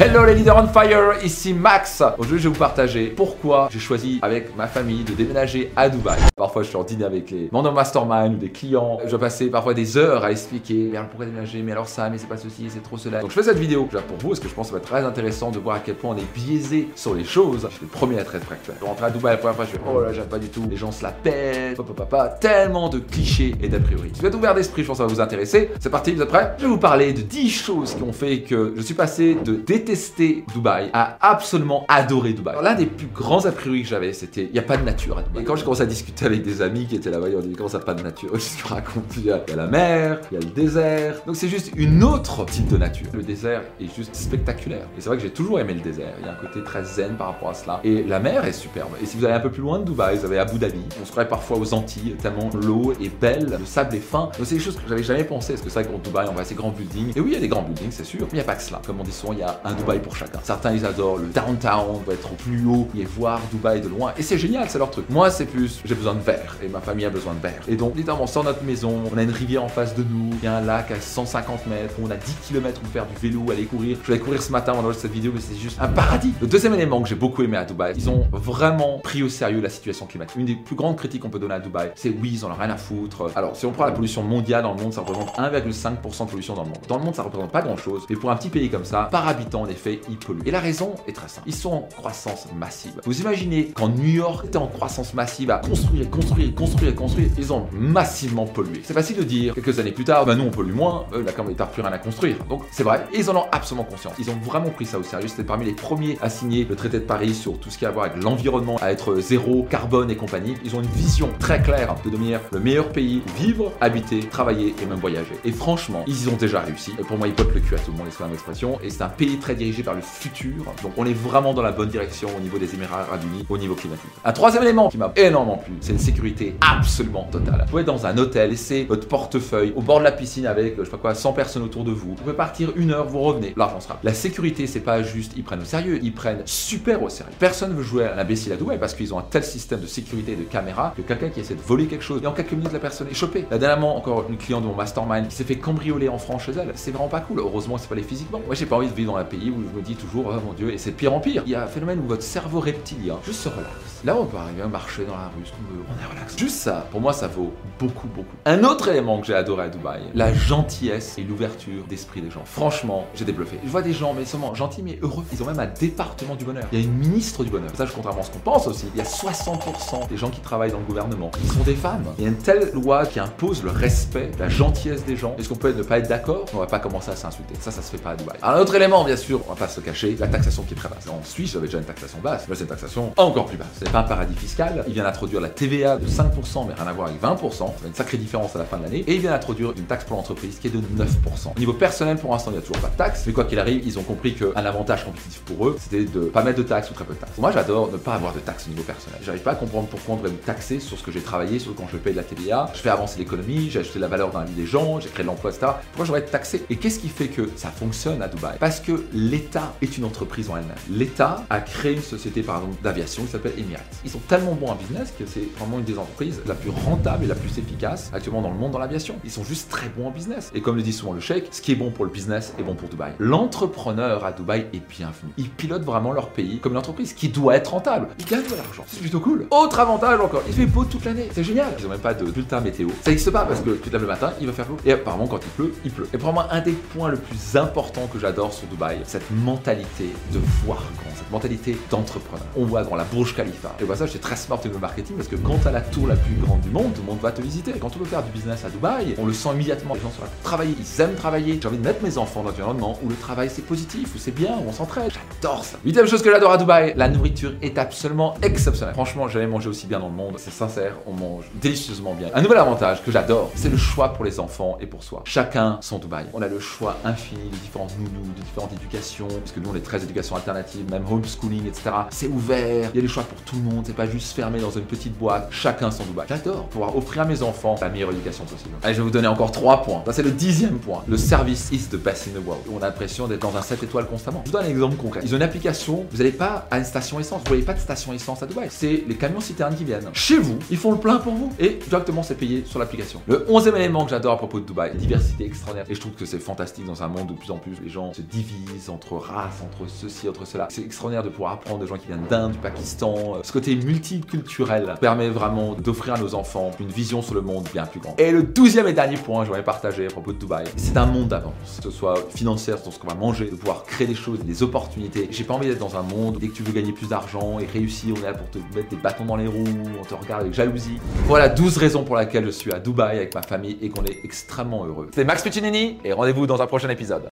Hello les leaders on fire, ici Max. Aujourd'hui je vais vous partager pourquoi j'ai choisi avec ma famille de déménager à Dubaï. Parfois je suis en dîner avec les membres mastermind ou des clients. Je dois passer parfois des heures à expliquer mais alors pourquoi déménager, mais alors ça, mais c'est pas ceci, c'est trop cela. Donc je fais cette vidéo déjà pour vous parce que je pense que ça va être très intéressant de voir à quel point on est biaisé sur les choses. Je suis le premier à être très actuel. Je rentre à Dubaï la première fois, je fais oh là j'aime pas du tout, les gens se la pètent, papa, papa, tellement de clichés et d'a priori. Si vous êtes ouvert d'esprit, je pense que ça va vous intéresser. C'est parti, vous êtes prêts? Je vais vous parler de 10 choses qui ont fait que je suis passé de détester Dubaï a absolument adoré Dubaï. L'un des plus grands a priori que j'avais, c'était il n'y a pas de nature à Dubaï. Et quand je commence à discuter avec des amis qui étaient là-bas, ils ont dit comment ça pas de nature Je te raconte, il y, a, la mer, il y a le désert. Donc c'est juste une autre type de nature. Le désert est juste spectaculaire. Et c'est vrai que j'ai toujours aimé le désert. Il y a un côté très zen par rapport à cela. Et la mer est superbe. Et si vous allez un peu plus loin de Dubaï, vous avez Abu Dhabi. On se croirait parfois aux Antilles, tellement l'eau est belle, le sable est fin. Donc c'est des choses que j'avais jamais pensé. Parce que c'est vrai Dubaï, on voit ces grands buildings. Et oui, il y a des grands buildings, c'est sûr. Mais il n'y a pas que cela. Comme on dit souvent, il y a un Dubaï pour chacun. Certains, ils adorent le downtown, va être au plus haut et voir Dubaï de loin. Et c'est génial, c'est leur truc. Moi, c'est plus, j'ai besoin de verre et ma famille a besoin de verre. Et donc, littéralement, on sort notre maison, on a une rivière en face de nous, il y a un lac à 150 mètres, on a 10 km pour faire du vélo, aller courir. Je vais courir ce matin pendant cette vidéo, mais c'est juste un paradis. Le deuxième élément que j'ai beaucoup aimé à Dubaï, ils ont vraiment pris au sérieux la situation climatique. Une des plus grandes critiques qu'on peut donner à Dubaï, c'est oui, ils en ont rien à foutre. Alors, si on prend la pollution mondiale dans le monde, ça représente 1,5% de pollution dans le monde. Dans le monde, ça représente pas grand chose. Mais pour un petit pays comme ça, par habitant, effet, ils polluent. Et la raison est très simple. Ils sont en croissance massive. Vous imaginez quand New York était en croissance massive à construire, construire, construire, construire, ils ont massivement pollué. C'est facile de dire quelques années plus tard, bah nous on pollue moins, eux là quand même plus rien à construire. Donc c'est vrai, et ils en ont absolument conscience. Ils ont vraiment pris ça au sérieux. C'était parmi les premiers à signer le traité de Paris sur tout ce qui a à voir avec l'environnement, à être zéro carbone et compagnie. Ils ont une vision très claire de devenir le meilleur pays vivre, habiter, travailler et même voyager. Et franchement, ils y ont déjà réussi. Et pour moi, ils bottent le cul à tout le monde, excusez expression. Et c'est un pays très dirigé vers le futur. Donc on est vraiment dans la bonne direction au niveau des Émirats Arabes Unis, au niveau climatique. Un troisième élément qui m'a énormément plu, c'est une sécurité absolument totale. Vous pouvez être dans un hôtel, laisser votre portefeuille au bord de la piscine avec, je sais pas quoi, 100 personnes autour de vous. Vous pouvez partir une heure, vous revenez, l'argent sera. La sécurité, c'est pas juste, ils prennent au sérieux, ils prennent super au sérieux. Personne veut jouer à l'imbécile à Dubaï parce qu'ils ont un tel système de sécurité et de caméra que quelqu'un qui essaie de voler quelque chose et en quelques minutes la personne est chopée. La dernièrement, encore une cliente de mon mastermind qui s'est fait cambrioler en France chez elle. C'est vraiment pas cool. Heureusement, c'est pas les physiquement. Moi, j'ai pas envie de vivre dans un pays où je me dis toujours, oh mon dieu, et c'est pire en pire. Il y a un phénomène où votre cerveau reptilien juste se relaxe. Là, on peut arriver à marcher dans la rue, ce qu'on veut, on est relax. Juste ça, pour moi, ça vaut beaucoup, beaucoup. Un autre élément que j'ai adoré à Dubaï, la gentillesse et l'ouverture d'esprit des gens. Franchement, j'étais bluffé. Je vois des gens, mais seulement gentils, mais heureux. Ils ont même un département du bonheur. Il y a une ministre du bonheur. Ça, contrairement à ce qu'on pense aussi, il y a 60% des gens qui travaillent dans le gouvernement qui sont des femmes. Il y a une telle loi qui impose le respect, la gentillesse des gens. Est-ce qu'on peut ne pas être d'accord? On va pas commencer à s'insulter. Ça, ça se fait pas à Dubaï. Un autre élément, bien sûr, on va pas se cacher, la taxation qui est très basse. En Suisse, j'avais déjà une taxation basse. Là, c'est une taxation encore plus basse. C'est pas un paradis fiscal. Il vient d'introduire la TVA de 5%, mais rien à voir avec 20%. Ça une sacrée différence à la fin de l'année. Et il vient d'introduire une taxe pour l'entreprise qui est de 9%. Au niveau personnel, pour l'instant, il n'y a toujours pas de taxe. Mais quoi qu'il arrive, ils ont compris qu'un avantage compétitif pour eux, c'était de pas mettre de taxes ou très peu de taxes. Moi, j'adore ne pas avoir de taxes au niveau personnel. J'arrive pas à comprendre pourquoi on devrait me taxer sur ce que j'ai travaillé, sur quand je paye de la TVA. Je fais avancer l'économie, j'ai ajouté la valeur dans la vie des gens, j'ai créé de l'emploi, etc. Pourquoi j'aurais être taxé? Et qu'est-ce qui fait que ça fonctionne à Dubaï? Parce que l'État est une entreprise en elle-même. L'État a créé une société, d'aviation qui s'appelle Emirates. Ils sont tellement bons en business que c'est vraiment une des entreprises la plus rentable et la plus efficace actuellement dans le monde dans l'aviation. Ils sont juste très bons en business. Et comme le dit souvent le chèque, ce qui est bon pour le business est bon pour Dubaï. L'entrepreneur à Dubaï est bienvenu. Ils pilotent vraiment leur pays comme une entreprise qui doit être rentable. Ils gagnent de l'argent. C'est plutôt cool. Autre avantage encore, il fait beau toute l'année. C'est génial. Ils ont même pas de bulletin météo. Ça n'existe pas parce que tu te lèves le matin, il va faire beau. Et apparemment, quand il pleut, il pleut. Et pour moi, un des points le plus important que j'adore sur Dubaï, cette mentalité de voir grand, cette mentalité d'entrepreneur. On voit dans la Burj Khalifa. Et voilà, ça, c'est très smart le marketing parce que quand t'as la tour la plus grande du monde, tout le monde va te visiter. Quand on veut faire du business à Dubaï, on le sent immédiatement. Les gens sont là pour travailler, ils aiment travailler. J'ai envie de mettre mes enfants dans un environnement où le travail c'est positif, où c'est bien, où on s'entraide. J'adore ça. Huitième chose que j'adore à Dubaï, la nourriture est absolument exceptionnelle. Franchement, j'avais mangé aussi bien dans le monde. C'est sincère, on mange délicieusement bien. Un nouvel avantage que j'adore, c'est le choix pour les enfants et pour soi. Chacun son Dubaï. On a le choix infini de différentes nounous, de différentes éducations, parce que nous on est très éducation alternative, même homeschooling, etc. C'est ouvert, il y a des choix pour tout le monde, c'est pas juste fermé dans une petite boîte. Chacun son Dubaï. J'adore pouvoir offrir à mes enfants la meilleure éducation possible. Allez, je vais vous donner encore trois points. Ça c'est le dixième point. Le service is the best in the world. On a l'impression d'être dans un 7 étoiles constamment. Je vous donne un exemple concret. Ils ont une application, vous n'allez pas à une station essence, vous voyez pas de station essence à Dubaï. C'est les camions citernes qui viennent. Chez vous, ils font le plein pour vous et directement c'est payé sur l'application. Le onzième élément que j'adore à propos de Dubaï, diversité extraordinaire. Et je trouve que c'est fantastique dans un monde où de plus en plus les gens se divisent, entre races, entre ceci, entre cela. C'est extraordinaire de pouvoir apprendre de gens qui viennent d'Inde, du Pakistan. Ce côté multiculturel permet vraiment d'offrir à nos enfants une vision sur le monde bien plus grande. Et le douzième et dernier point, je voudrais partager à propos de Dubaï, c'est un monde d'avance, que ce soit financière, sur ce qu'on va manger, de pouvoir créer des choses, des opportunités. J'ai pas envie d'être dans un monde où dès que tu veux gagner plus d'argent et réussir, on est là pour te mettre des bâtons dans les roues, on te regarde avec jalousie. Voilà 12 raisons pour lesquelles je suis à Dubaï avec ma famille et qu'on est extrêmement heureux. C'était Max Puccinini et rendez-vous dans un prochain épisode.